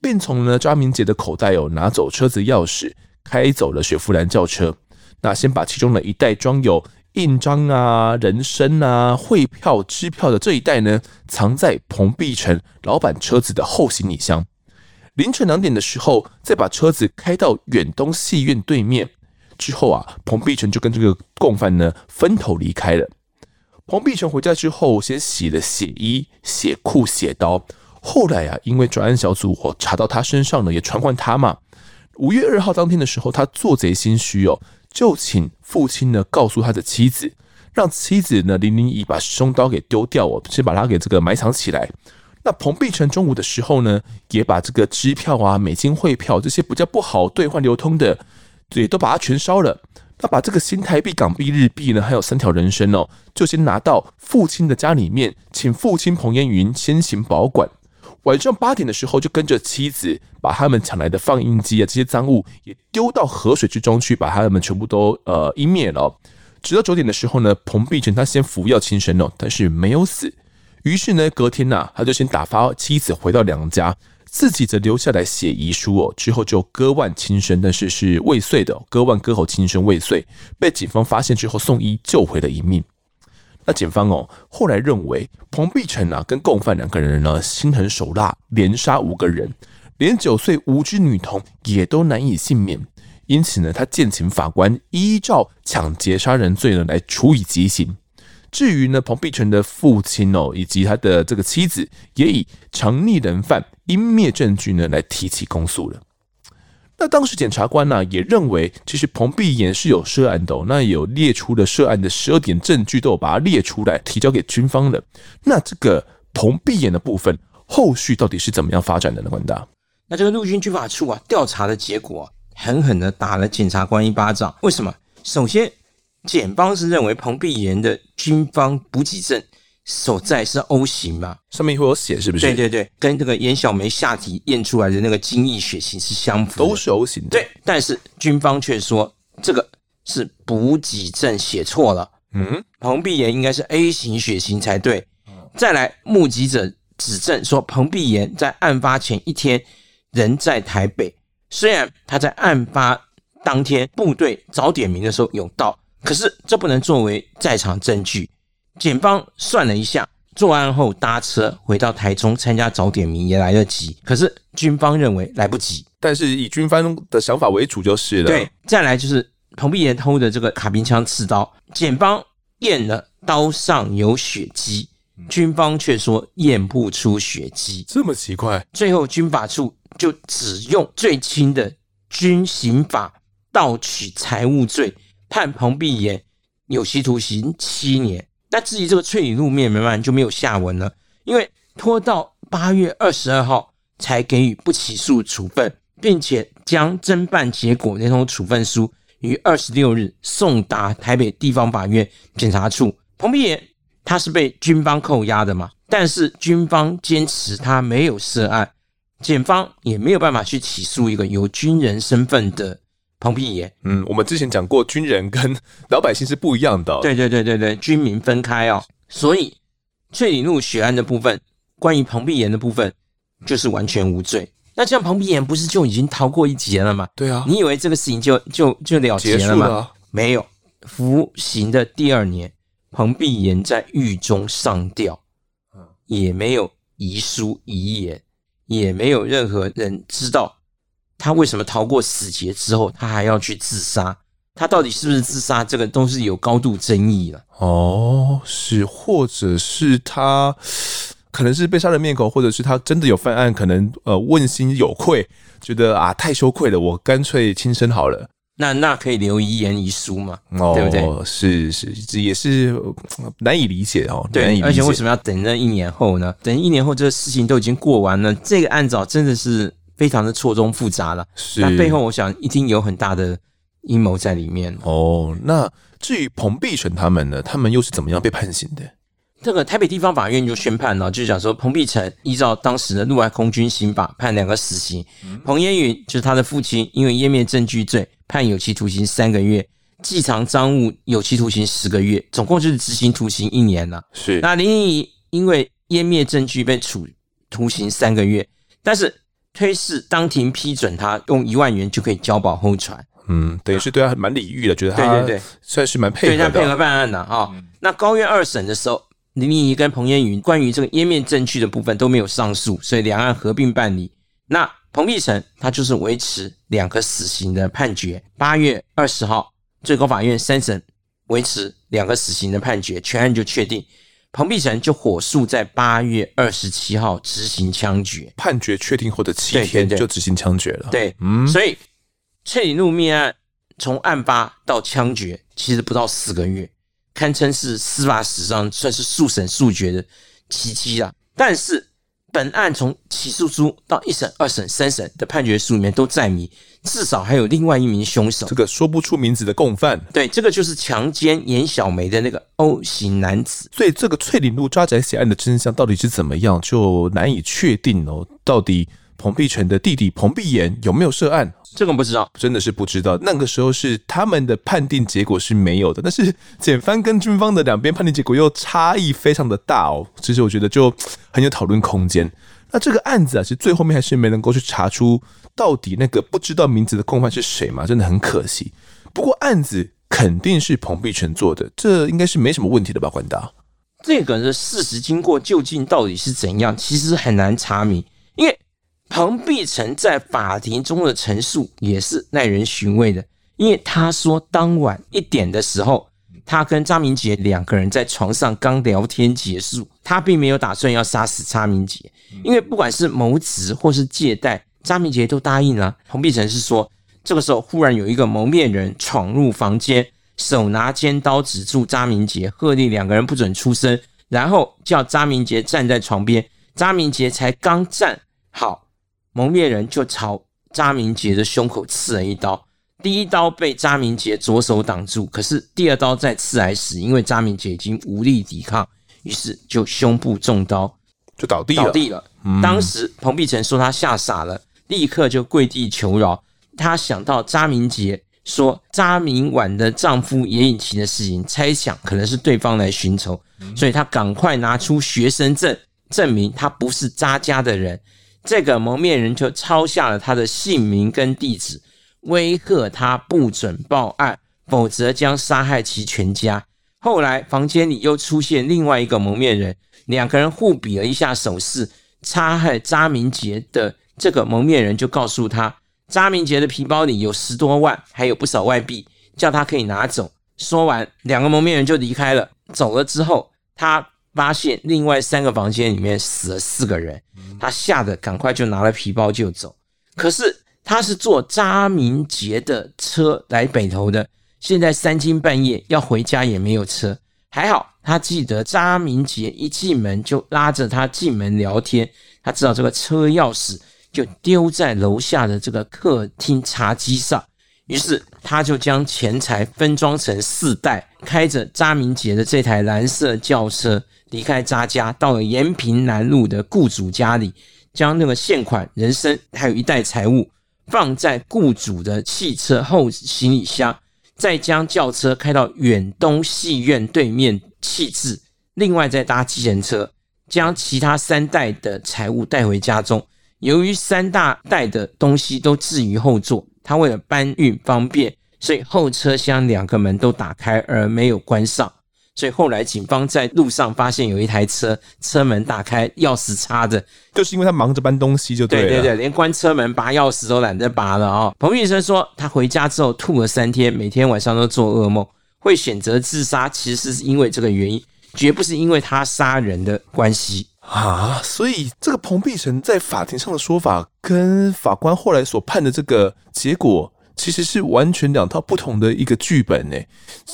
并从呢查明杰的口袋哦拿走车子钥匙，开走了雪佛兰轿车。那先把其中的一袋装有印章啊、人参啊、汇票、支票的这一袋呢，藏在彭碧城老板车子的后行李箱。凌晨两点的时候，再把车子开到远东戏院对面。之后啊，彭碧成就跟这个共犯呢分头离开了。彭碧成回家之后，先洗了血衣、血裤、血刀。后来啊，因为专案小组哦查到他身上呢，也传唤他嘛。五月二号当天的时候，他做贼心虚哦，就请父亲呢告诉他的妻子，让妻子呢林林仪把凶刀给丢掉哦，先把他给这个埋藏起来。那彭碧成中午的时候呢，也把这个支票啊、美金汇票这些比较不好兑换流通的，也都把它全烧了。那把这个新台币、港币、日币呢，还有三条人参哦，就先拿到父亲的家里面，请父亲彭延云先行保管。晚上八点的时候，就跟着妻子把他们抢来的放映机啊这些赃物也丢到河水之中去，把他们全部都呃湮灭了。直到九点的时候呢，彭碧成他先服药轻生哦，但是没有死。于是呢，隔天呐、啊，他就先打发妻子回到娘家，自己则留下来写遗书哦。之后就割腕轻生，但是是未遂的，割腕割喉轻生未遂，被警方发现之后送医救回了一命。那警方哦，后来认为彭碧成啊跟共犯两个人呢心狠手辣，连杀五个人，连九岁无知女童也都难以幸免。因此呢，他建请法官依照抢劫杀人罪呢来处以极刑。至于呢，彭碧成的父亲哦以及他的这个妻子，也以藏匿人犯、湮灭证据呢来提起公诉了。那当时检察官呢、也认为，其实彭碧延是有涉案的、那有列出了涉案的十二点证据，都有把它列出来提交给军方了。那这个彭碧延的部分，后续到底是怎么样发展的呢？关大，那这个陆军军法处啊调查的结果、狠狠的打了检察官一巴掌。为什么？首先，检方是认为彭碧岩的军方补给证所在是 O 型嘛，上面会有血，是不是？对对对，跟这个严小梅下体验出来的那个精液血型是相符，都是 O 型的。对，但是军方却说这个是补给证写错了。嗯，彭碧岩应该是 A 型血型才对。再来，目击者指证说，彭碧岩在案发前一天人在台北，虽然他在案发当天部队早点名的时候有到，可是这不能作为在场证据。检方算了一下，作案后搭车回到台中参加早点名也来得及，可是军方认为来不及。但是以军方的想法为主就是了。对，再来就是彭碧岩偷的这个卡宾枪刺刀，检方验了刀上有血迹，军方却说验不出血迹，这么奇怪。最后军法处就只用最轻的军刑法盗取财物罪，判彭碧岩有期徒刑七年。那至于这个翠里路面，慢慢就没有下文了，因为拖到八月二十二号才给予不起诉处分，并且将侦办结果连同处分书于二十六日送达台北地方法院检察处。彭碧岩他是被军方扣押的嘛，但是军方坚持他没有涉案，检方也没有办法去起诉一个有军人身份的。彭碧岩，嗯，我们之前讲过，军人跟老百姓是不一样的。对对对对对，军民分开哦。所以翠里路血案的部分，关于彭碧岩的部分，就是完全无罪。那这样彭碧岩不是就已经逃过一劫了吗？对啊，你以为这个事情就就就了结了吗？了没有，服刑的第二年，彭碧岩在狱中上吊，也没有遗书遗言，也没有任何人知道。他为什么逃过死劫之后，他还要去自杀？他到底是不是自杀？这个都是有高度争议的。哦，是，或者是他可能是被杀人灭口，或者是他真的有犯案，可能呃问心有愧，觉得啊太羞愧了，我干脆轻生好了。那那可以留遗言遗书嘛？哦，对不对？是是，这也是难以理解哦。对，而且为什么要等那一年后呢？等一年后，这个事情都已经过完了，这个案子真的是。非常的错综复杂了，是。那背后我想一定有很大的阴谋在里面哦。那至于彭碧成他们呢？他们又是怎么样被判刑的？这个台北地方法院就宣判了，就是讲说彭碧成依照当时的陆外空军刑法判两个死刑，嗯、彭烟云就是他的父亲，因为湮灭证据罪判有期徒刑三个月，寄藏赃物有期徒刑十个月，总共就是执行徒刑一年了。是。那林怡因为湮灭证据被处徒刑三个月，但是。推事当庭批准他用一万元就可以交保候传，嗯，等于是对他蛮礼遇的，觉得他对对对，算是蛮配合的，对他配合办案的啊。嗯、那高院二审的时候，林丽仪跟彭燕云关于这个湮灭证据的部分都没有上诉，所以两案合并办理。那彭碧成他就是维持两个死刑的判决。八月二十号，最高法院三审维持两个死刑的判决，全案就确定。彭碧成就火速在八月二十七号执行枪决，判决确定后的七天就执行枪决了。对，嗯，所以翠里路命案从案发到枪决其实不到四个月，堪称是司法史上算是速审速决的奇迹啊！但是。本案从起诉书到一审、二审、三审的判决书里面都载明，至少还有另外一名凶手，这个说不出名字的共犯。对，这个就是强奸严小梅的那个 O 型男子。所以，这个翠岭路抓贼血案的真相到底是怎么样，就难以确定哦。到底彭碧成的弟弟彭碧岩有没有涉案？这个不知道，真的是不知道。那个时候是他们的判定结果是没有的，但是检方跟军方的两边判定结果又差异非常的大哦。其实我觉得就很有讨论空间。那这个案子啊，其实最后面还是没能够去查出到底那个不知道名字的共犯是谁嘛，真的很可惜。不过案子肯定是彭碧成做的，这应该是没什么问题的吧？关大，这个的事实经过究竟到底是怎样，其实很难查明，因为。彭碧成在法庭中的陈述也是耐人寻味的，因为他说当晚一点的时候，他跟张明杰两个人在床上刚聊天结束，他并没有打算要杀死张明杰，因为不管是谋职或是借贷，张明杰都答应了。彭碧成是说，这个时候忽然有一个蒙面人闯入房间，手拿尖刀指住张明杰，喝令两个人不准出声，然后叫张明杰站在床边，张明杰才刚站好。蒙面人就朝查明杰的胸口刺了一刀，第一刀被查明杰左手挡住，可是第二刀再刺来时，因为查明杰已经无力抵抗，于是就胸部中刀，就倒地了。倒地了。嗯、当时彭碧成说他吓傻了，立刻就跪地求饶。他想到查明杰说查明婉的丈夫颜颖琪的事情，猜想可能是对方来寻仇，所以他赶快拿出学生证证明他不是查家的人。这个蒙面人就抄下了他的姓名跟地址，威吓他不准报案，否则将杀害其全家。后来房间里又出现另外一个蒙面人，两个人互比了一下手势。杀害查明杰的这个蒙面人就告诉他，查明杰的皮包里有十多万，还有不少外币，叫他可以拿走。说完，两个蒙面人就离开了。走了之后，他发现另外三个房间里面死了四个人，他吓得赶快就拿了皮包就走。可是他是坐查明杰的车来北投的，现在三更半夜要回家也没有车。还好，他记得查明杰一进门就拉着他进门聊天，他知道这个车钥匙就丢在楼下的这个客厅茶几上，于是他就将钱财分装成四袋，开着查明杰的这台蓝色轿车离开查家，到了延平南路的雇主家里，将那个现款人参还有一袋财物放在雇主的汽车后行李箱。再将轿车开到远东戏院对面弃置，另外再搭计程车将其他三袋的财物带回家中。由于三大袋的东西都置于后座，他为了搬运方便，所以后车厢两个门都打开而没有关上。所以后来警方在路上发现有一台车，车门打开，钥匙插着，就是因为他忙着搬东西就对了。对对对，连关车门、拔钥匙都懒得拔了啊、哦！彭碧生说，他回家之后吐了三天，每天晚上都做噩梦，会选择自杀，其实是因为这个原因，绝不是因为他杀人的关系啊。所以这个彭碧成在法庭上的说法，跟法官后来所判的这个结果。其实是完全两套不同的一个剧本呢。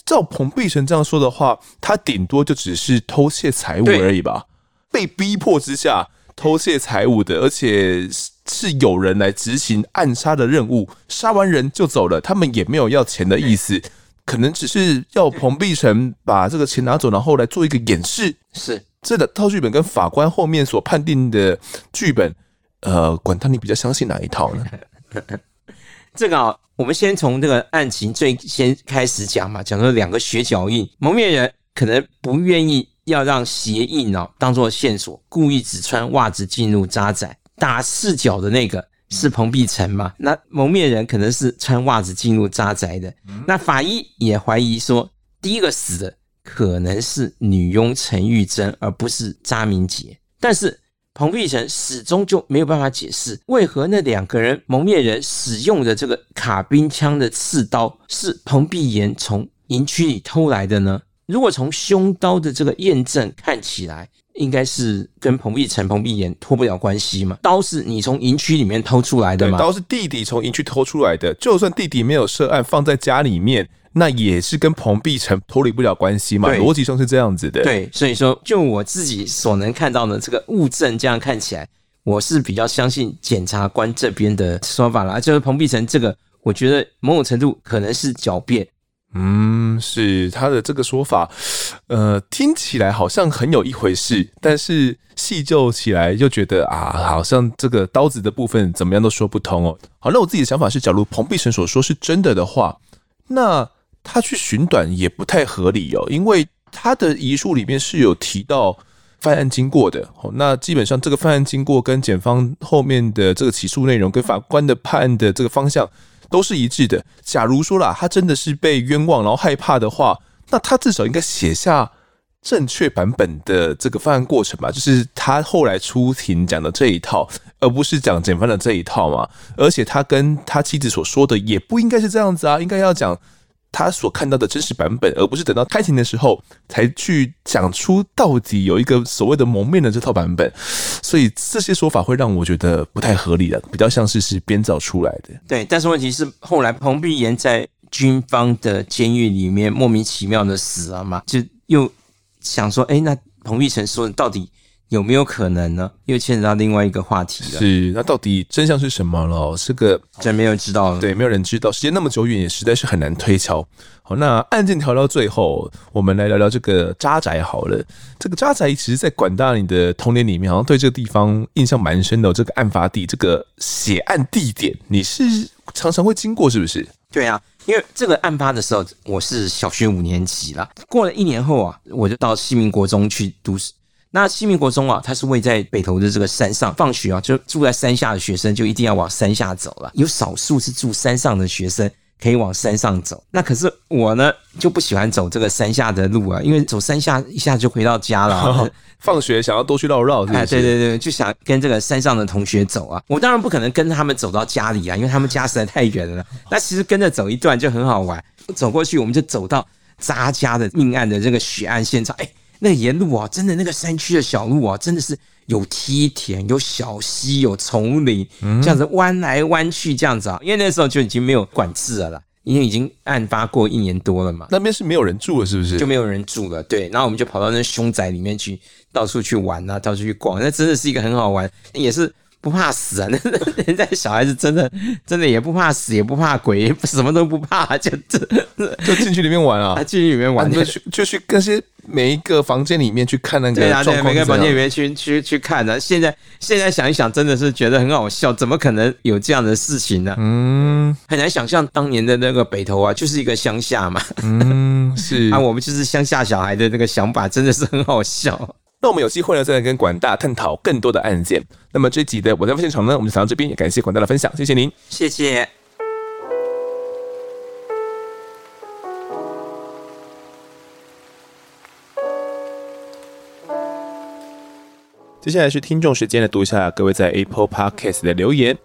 照彭碧成这样说的话，他顶多就只是偷窃财物而已吧？被逼迫之下偷窃财物的，而且是有人来执行暗杀的任务，杀完人就走了，他们也没有要钱的意思，可能只是要彭碧成把这个钱拿走，然后来做一个掩饰。是这个套剧本跟法官后面所判定的剧本，呃，管他你比较相信哪一套呢？这个啊。我们先从这个案情最先开始讲嘛，讲说两个血脚印，蒙面人可能不愿意要让鞋印哦当做线索，故意只穿袜子进入渣仔，打赤脚的那个是彭碧成嘛？那蒙面人可能是穿袜子进入渣宅的，那法医也怀疑说，第一个死的可能是女佣陈玉珍，而不是查明杰，但是。彭碧成始终就没有办法解释，为何那两个人蒙面人使用的这个卡宾枪的刺刀是彭碧妍从营区里偷来的呢？如果从凶刀的这个验证看起来，应该是跟彭碧成、彭碧妍脱不了关系嘛？刀是你从营区里面偷出来的吗？刀是弟弟从营区偷出来的，就算弟弟没有涉案，放在家里面。那也是跟彭碧成脱离不了关系嘛，逻辑上是这样子的。对，所以说就我自己所能看到的这个物证，这样看起来，我是比较相信检察官这边的说法啦。就是彭碧成这个，我觉得某种程度可能是狡辩。嗯，是他的这个说法，呃，听起来好像很有一回事，但是细究起来又觉得啊，好像这个刀子的部分怎么样都说不通哦。好，那我自己的想法是，假如彭碧成所说是真的的话，那。他去寻短也不太合理哦，因为他的遗书里面是有提到犯案经过的。哦，那基本上这个犯案经过跟检方后面的这个起诉内容跟法官的判案的这个方向都是一致的。假如说啦，他真的是被冤枉然后害怕的话，那他至少应该写下正确版本的这个犯案过程吧，就是他后来出庭讲的这一套，而不是讲检方的这一套嘛。而且他跟他妻子所说的也不应该是这样子啊，应该要讲。他所看到的真实版本，而不是等到开庭的时候才去讲出到底有一个所谓的蒙面的这套版本，所以这些说法会让我觉得不太合理的，比较像是是编造出来的。对，但是问题是后来彭碧岩在军方的监狱里面莫名其妙的死了嘛，就又想说，哎，那彭碧成说的到底有没有可能呢？又牵扯到另外一个话题了。是，那到底真相是什么了？这个真没有人知道了。对，没有人知道。时间那么久远，也实在是很难推敲。好，那案件调到最后，我们来聊聊这个渣宅好了。这个渣宅其实，在管大你的童年里面，好像对这个地方印象蛮深的。这个案发地，这个血案地点，你是常常会经过，是不是？对啊，因为这个案发的时候，我是小学五年级了。过了一年后啊，我就到西明国中去读。那西明国中啊，它是位在北投的这个山上，放学啊，就住在山下的学生就一定要往山下走了。有少数是住山上的学生可以往山上走。那可是我呢，就不喜欢走这个山下的路啊，因为走山下一下就回到家了，啊。放学想要多去绕绕，哎，对对对，就想跟这个山上的同学走啊。我当然不可能跟他们走到家里啊，因为他们家实在太远了。那其实跟着走一段就很好玩，走过去我们就走到渣家的命案的这个血案现场，哎。那个沿路啊，真的那个山区的小路啊，真的是有梯田、有小溪、有丛林，这样子弯来弯去这样子啊。因为那时候就已经没有管制了啦，因为已经案发过一年多了嘛。那边是没有人住了，是不是？就没有人住了，对。然后我们就跑到那凶宅里面去，到处去玩啊，到处去逛。那真的是一个很好玩，也是。不怕死啊！那人家小孩子真的真的也不怕死，也不怕鬼，什么都不怕，就就就进去里面玩啊！进去里面玩，就去就去那些每一个房间里面去看那个对啊，对，每个房间里面去去去看的。现在现在想一想，真的是觉得很好笑，怎么可能有这样的事情呢？嗯，很难想象当年的那个北投啊，就是一个乡下嘛。嗯，是啊，我们就是乡下小孩的那个想法，真的是很好笑。那我们有机会呢，再来跟管大探讨更多的案件。那么这集的我在现场呢，我们就讲到这边，也感谢管大的分享，谢谢您，谢谢。接下来是听众时间的读一下各位在 Apple Podcast 的留言。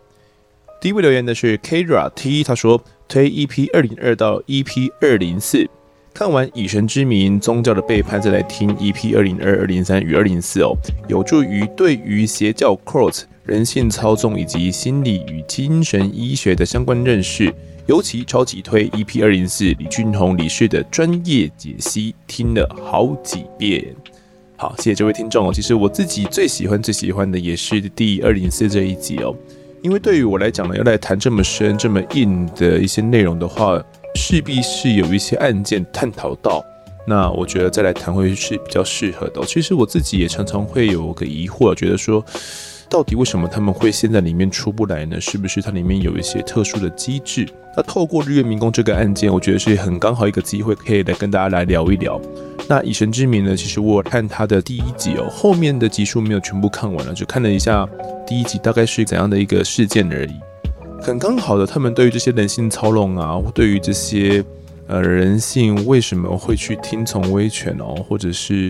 第一位留言的是 Kira T，他说推 EP 二零二到 EP 二零四。看完《以神之名：宗教的背叛》，再来听 EP 二零二、二零三与二零四哦，有助于对于邪教 cult、人性操纵以及心理与精神医学的相关认识。尤其超级推 EP 二零四李俊宏理事的专业解析，听了好几遍。好，谢谢这位听众哦。其实我自己最喜欢、最喜欢的也是第二零四这一集哦，因为对于我来讲呢，要来谈这么深、这么硬的一些内容的话。势必是有一些案件探讨到，那我觉得再来谈会是比较适合的。其实我自己也常常会有个疑惑，觉得说，到底为什么他们会现在里面出不来呢？是不是它里面有一些特殊的机制？那透过日月民工这个案件，我觉得是很刚好一个机会，可以来跟大家来聊一聊。那以神之名呢？其实我看他的第一集哦，后面的集数没有全部看完了，就看了一下第一集大概是怎样的一个事件而已。很刚好的，他们对于这些人性操弄啊，对于这些呃人性为什么会去听从威权哦，或者是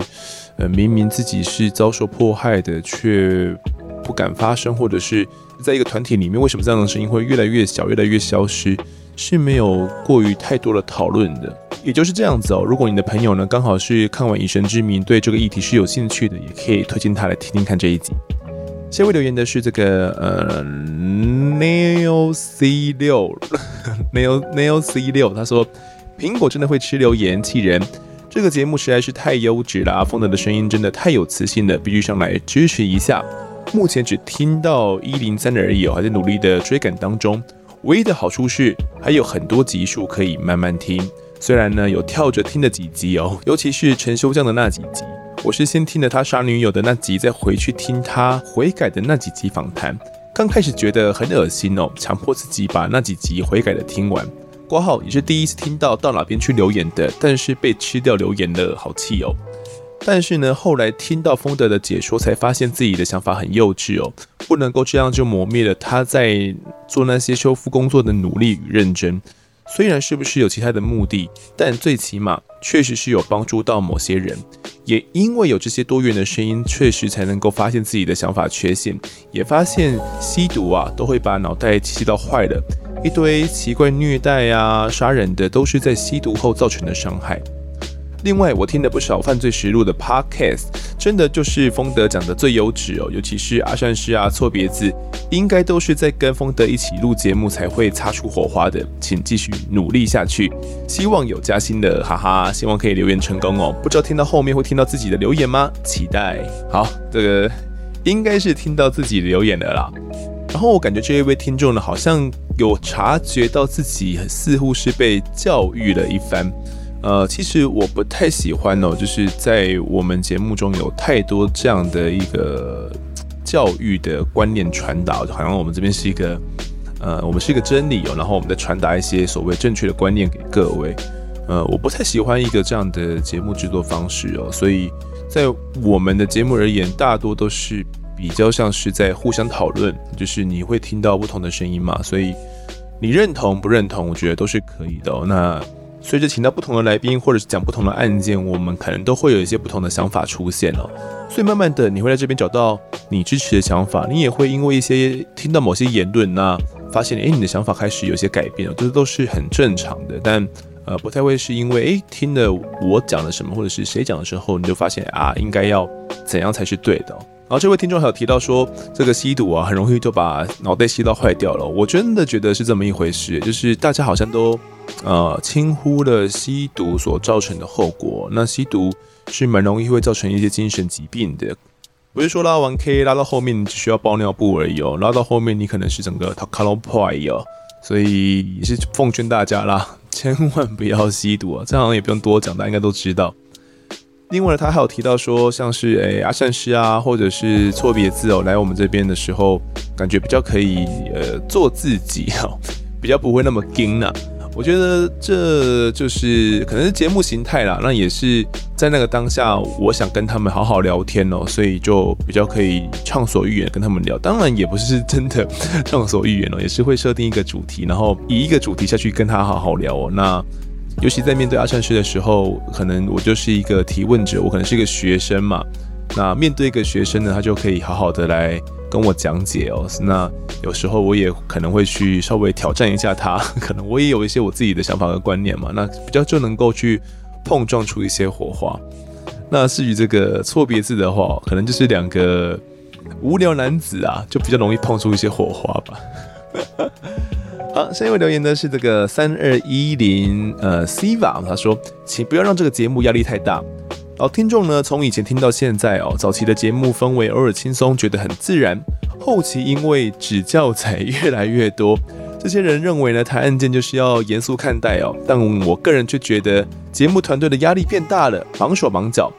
呃明明自己是遭受迫害的，却不敢发声，或者是在一个团体里面，为什么这样的声音会越来越小，越来越消失，是没有过于太多的讨论的。也就是这样子哦。如果你的朋友呢，刚好是看完《以神之名》，对这个议题是有兴趣的，也可以推荐他来听听看这一集。下位留言的是这个呃 Nail C 六 Nail Nail C 六，他说苹果真的会吃留言气人，这个节目实在是太优质了，阿峰德的声音真的太有磁性了，必须上来支持一下。目前只听到一零三而已哦，还在努力的追赶当中。唯一的好处是还有很多集数可以慢慢听，虽然呢有跳着听的几集哦，尤其是陈修将的那几集。我是先听了他杀女友的那集，再回去听他悔改的那几集访谈。刚开始觉得很恶心哦，强迫自己把那几集悔改的听完。括号也是第一次听到到哪边去留言的，但是被吃掉留言了，好气哦。但是呢，后来听到丰德的解说，才发现自己的想法很幼稚哦，不能够这样就磨灭了他在做那些修复工作的努力与认真。虽然是不是有其他的目的，但最起码确实是有帮助到某些人。也因为有这些多元的声音，确实才能够发现自己的想法缺陷，也发现吸毒啊都会把脑袋吸到坏了，一堆奇怪虐待啊、杀人的都是在吸毒后造成的伤害。另外，我听了不少犯罪实录的 podcast，真的就是丰德讲的最优质哦，尤其是阿善师啊、错别字，应该都是在跟丰德一起录节目才会擦出火花的，请继续努力下去，希望有加薪的，哈哈，希望可以留言成功哦。不知道听到后面会听到自己的留言吗？期待。好，这个应该是听到自己留言的啦。然后我感觉这一位听众呢，好像有察觉到自己似乎是被教育了一番。呃，其实我不太喜欢哦，就是在我们节目中有太多这样的一个教育的观念传导，好像我们这边是一个，呃，我们是一个真理哦，然后我们在传达一些所谓正确的观念给各位。呃，我不太喜欢一个这样的节目制作方式哦，所以在我们的节目而言，大多都是比较像是在互相讨论，就是你会听到不同的声音嘛，所以你认同不认同，我觉得都是可以的哦。那。随着请到不同的来宾，或者是讲不同的案件，我们可能都会有一些不同的想法出现了。所以慢慢的，你会在这边找到你支持的想法，你也会因为一些听到某些言论，那发现，诶，你的想法开始有些改变了，这都是很正常的。但呃，不太会是因为，诶，听了我讲了什么，或者是谁讲的时候，你就发现啊，应该要怎样才是对的。后这位听众还有提到说，这个吸毒啊，很容易就把脑袋吸到坏掉了。我真的觉得是这么一回事，就是大家好像都。呃，轻忽了吸毒所造成的后果。那吸毒是蛮容易会造成一些精神疾病的，不是说拉完 K 拉到后面只需要包尿布而已哦，拉到后面你可能是整个头卡拢破哦。所以也是奉劝大家啦，千万不要吸毒啊！这好像也不用多讲，大家应该都知道。另外，他还有提到说，像是诶、阿善师啊，或者是错别字哦，来我们这边的时候，感觉比较可以呃做自己哦，比较不会那么惊呐。我觉得这就是可能是节目形态啦，那也是在那个当下，我想跟他们好好聊天哦，所以就比较可以畅所欲言跟他们聊。当然也不是真的畅所欲言哦，也是会设定一个主题，然后以一个主题下去跟他好好聊哦。那尤其在面对阿善师的时候，可能我就是一个提问者，我可能是一个学生嘛。那面对一个学生呢，他就可以好好的来。跟我讲解哦，那有时候我也可能会去稍微挑战一下他，可能我也有一些我自己的想法和观念嘛，那比较就能够去碰撞出一些火花。那至于这个错别字的话，可能就是两个无聊男子啊，就比较容易碰出一些火花吧。好，下一位留言的是这个三二一零呃 Siva，他说，请不要让这个节目压力太大。老听众呢，从以前听到现在哦，早期的节目氛围偶尔轻松，觉得很自然；后期因为指教材越来越多，这些人认为呢，谈案件就是要严肃看待哦。但我个人却觉得节目团队的压力变大了，忙手忙脚。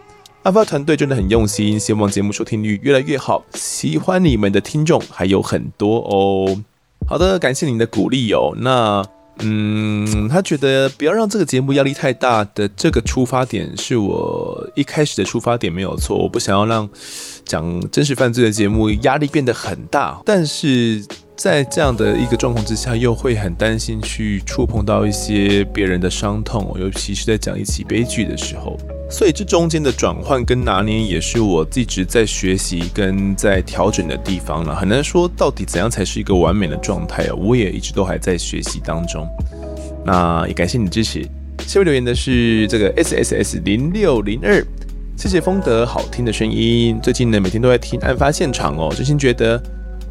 阿发团队真的很用心，希望节目收听率越来越好。喜欢你们的听众还有很多哦。好的，感谢您的鼓励哦。那。嗯，他觉得不要让这个节目压力太大的这个出发点是我一开始的出发点没有错，我不想要让讲真实犯罪的节目压力变得很大，但是。在这样的一个状况之下，又会很担心去触碰到一些别人的伤痛，尤其是在讲一起悲剧的时候。所以这中间的转换跟拿捏，也是我一直在学习跟在调整的地方了。很难说到底怎样才是一个完美的状态哦，我也一直都还在学习当中。那也感谢你支持。下面留言的是这个 S S S 零六零二，谢谢风德好听的声音。最近呢，每天都在听案发现场哦，真心觉得。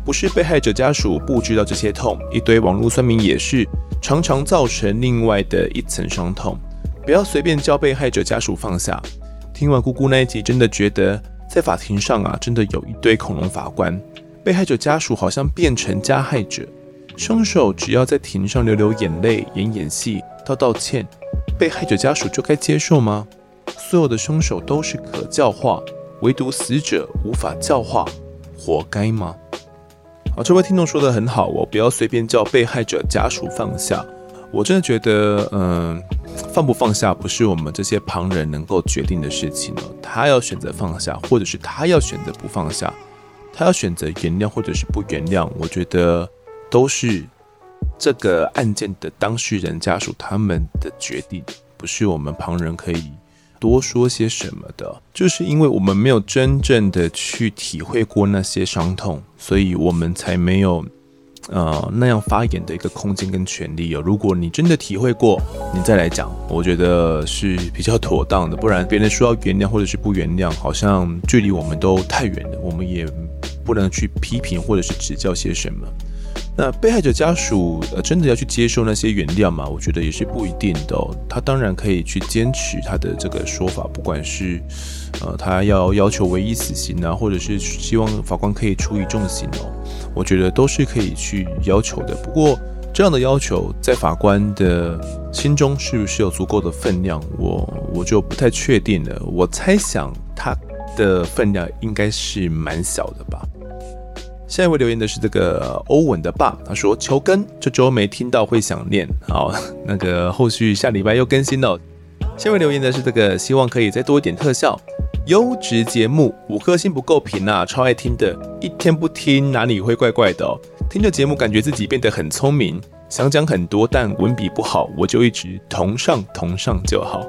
不是被害者家属不知道这些痛，一堆网络酸民也是，常常造成另外的一层伤痛。不要随便叫被害者家属放下。听完姑姑那一集，真的觉得在法庭上啊，真的有一堆恐龙法官。被害者家属好像变成加害者，凶手只要在庭上流流眼泪、演演戏、道道歉，被害者家属就该接受吗？所有的凶手都是可教化，唯独死者无法教化，活该吗？啊，这位听众说的很好哦，不要随便叫被害者家属放下。我真的觉得，嗯，放不放下不是我们这些旁人能够决定的事情哦。他要选择放下，或者是他要选择不放下，他要选择原谅或者是不原谅，我觉得都是这个案件的当事人家属他们的决定，不是我们旁人可以。多说些什么的，就是因为我们没有真正的去体会过那些伤痛，所以我们才没有呃那样发言的一个空间跟权利哦。如果你真的体会过，你再来讲，我觉得是比较妥当的。不然别人说要原谅或者是不原谅，好像距离我们都太远了，我们也不能去批评或者是指教些什么。那被害者家属呃真的要去接受那些原谅吗？我觉得也是不一定的哦。他当然可以去坚持他的这个说法，不管是呃他要要求唯一死刑啊，或者是希望法官可以处以重刑哦，我觉得都是可以去要求的。不过这样的要求在法官的心中是不是有足够的分量，我我就不太确定了。我猜想他的分量应该是蛮小的吧。下一位留言的是这个欧文的爸，他说：“求更，这周没听到会想念。”好，那个后续下礼拜又更新了。下一位留言的是这个，希望可以再多一点特效，优质节目五颗星不够评啊，超爱听的，一天不听哪里会怪怪的哦。听着节目感觉自己变得很聪明，想讲很多，但文笔不好，我就一直同上同上就好。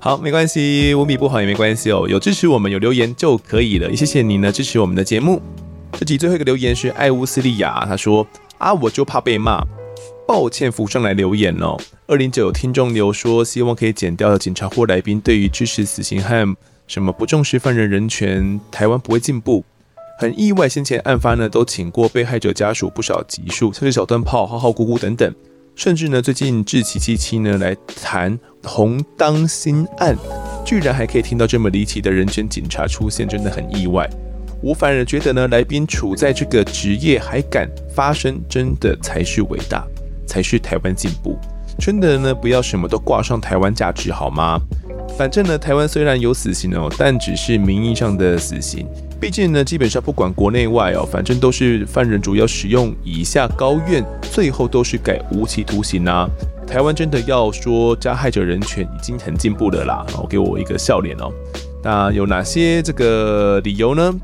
好，没关系，文笔不好也没关系哦，有支持我们有留言就可以了。也谢谢你呢，支持我们的节目。这集最后一个留言是艾乌斯利亚，他说啊，我就怕被骂，抱歉浮上来留言哦。二零九有听众留说，希望可以剪掉警察或来宾对于支持死刑和什么不重视犯人人权，台湾不会进步。很意外，先前案发呢都请过被害者家属不少集数，像是小灯泡、浩浩姑姑等等。甚至呢，最近志奇七七呢来谈红当心案，居然还可以听到这么离奇的人权警察出现，真的很意外。我反而觉得呢，来宾处在这个职业还敢发声，真的才是伟大，才是台湾进步。真的呢，不要什么都挂上台湾价值好吗？反正呢，台湾虽然有死刑哦，但只是名义上的死刑。毕竟呢，基本上不管国内外哦，反正都是犯人主要使用以下高院，最后都是改无期徒刑啊。台湾真的要说加害者人权已经很进步了啦，然后给我一个笑脸哦。那有哪些这个理由呢？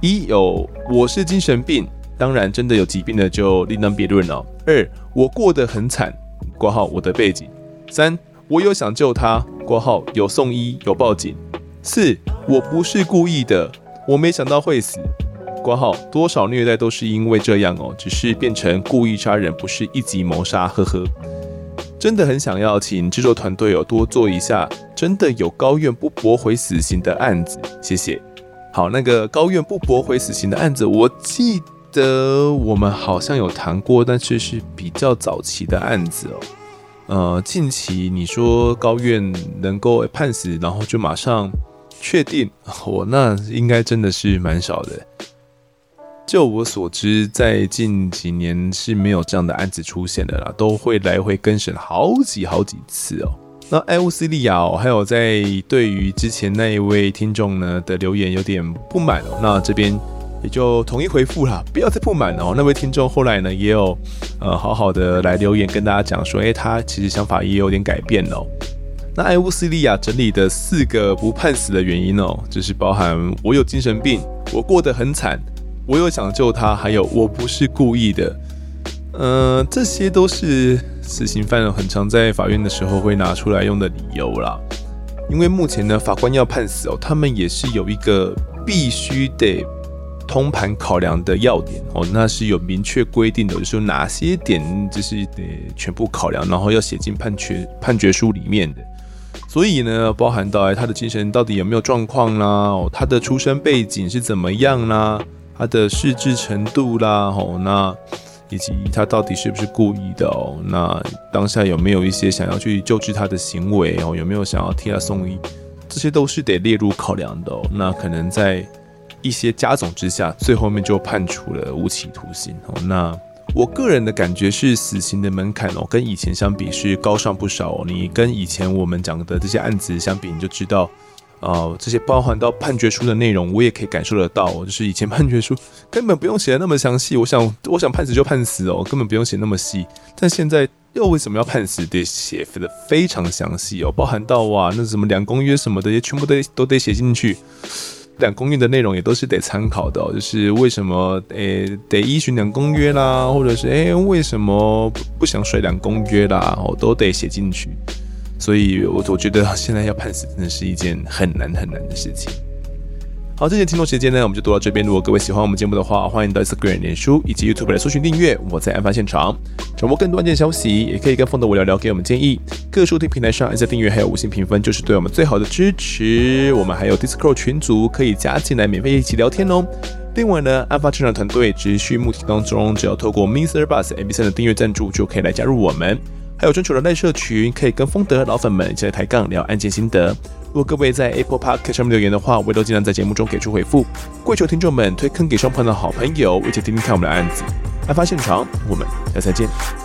一有我是精神病，当然真的有疾病的就另当别论了。二我过得很惨，括号我的背景。三我有想救他，括号有送医有报警。四我不是故意的。我没想到会死，括号多少虐待都是因为这样哦，只是变成故意杀人，不是一级谋杀，呵呵。真的很想要请制作团队哦多做一下，真的有高院不驳回死刑的案子，谢谢。好，那个高院不驳回死刑的案子，我记得我们好像有谈过，但是是比较早期的案子哦。呃，近期你说高院能够判死，然后就马上。确定我、那应该真的是蛮少的。就我所知，在近几年是没有这样的案子出现的啦，都会来回更审好几好几次哦。那艾乌斯利亚，还有在对于之前那一位听众呢的留言有点不满哦，那这边也就统一回复啦，不要再不满哦。那位听众后来呢也有呃好好的来留言跟大家讲说，诶，他其实想法也有点改变哦。那艾乌斯利亚整理的四个不判死的原因哦，就是包含我有精神病，我过得很惨，我有想救他，还有我不是故意的。呃，这些都是死刑犯很常在法院的时候会拿出来用的理由啦。因为目前呢，法官要判死哦，他们也是有一个必须得通盘考量的要点哦，那是有明确规定的，就是哪些点就是得全部考量，然后要写进判决判决书里面的。所以呢，包含到，他的精神到底有没有状况啦？他的出生背景是怎么样啦？他的失智程度啦，哦，那以及他到底是不是故意的哦？那当下有没有一些想要去救治他的行为哦？有没有想要替他送医？这些都是得列入考量的哦。那可能在一些加总之下，最后面就判处了无期徒刑哦。那。我个人的感觉是，死刑的门槛哦，跟以前相比是高上不少。你跟以前我们讲的这些案子相比，你就知道，呃，这些包含到判决书的内容，我也可以感受得到。就是以前判决书根本不用写的那么详细，我想，我想判死就判死哦，根本不用写那么细。但现在又为什么要判死，得写的非常详细哦，包含到哇，那什么两公约什么的，也全部都都得写进去。两公约的内容也都是得参考的，就是为什么诶得依循两公约啦，或者是诶为什么不想甩两公约啦，哦都得写进去。所以我我觉得现在要判死真的是一件很难很难的事情。好，这节听众时间呢，我们就读到这边。如果各位喜欢我们节目的话，欢迎到 Instagram、脸书以及 YouTube 来搜寻订阅。我在案发现场，掌握更多案件消息，也可以跟丰德我聊聊，给我们建议。各收听平台上按下订阅，还有五星评分，就是对我们最好的支持。我们还有 Discord 群组可以加进来，免费一起聊天哦。另外呢，案发现场团队持续募集当中，只要透过 Mr. Bus MB3 的订阅赞助，就可以来加入我们。还有征求的赖社群，可以跟风德老粉们一起来抬杠聊案件心得。如果各位在 Apple Park 上面留言的话，我都尽量在节目中给出回复。跪求听众们推坑给双方的好朋友，一起听听看我们的案子。案发现场，我们下次再见。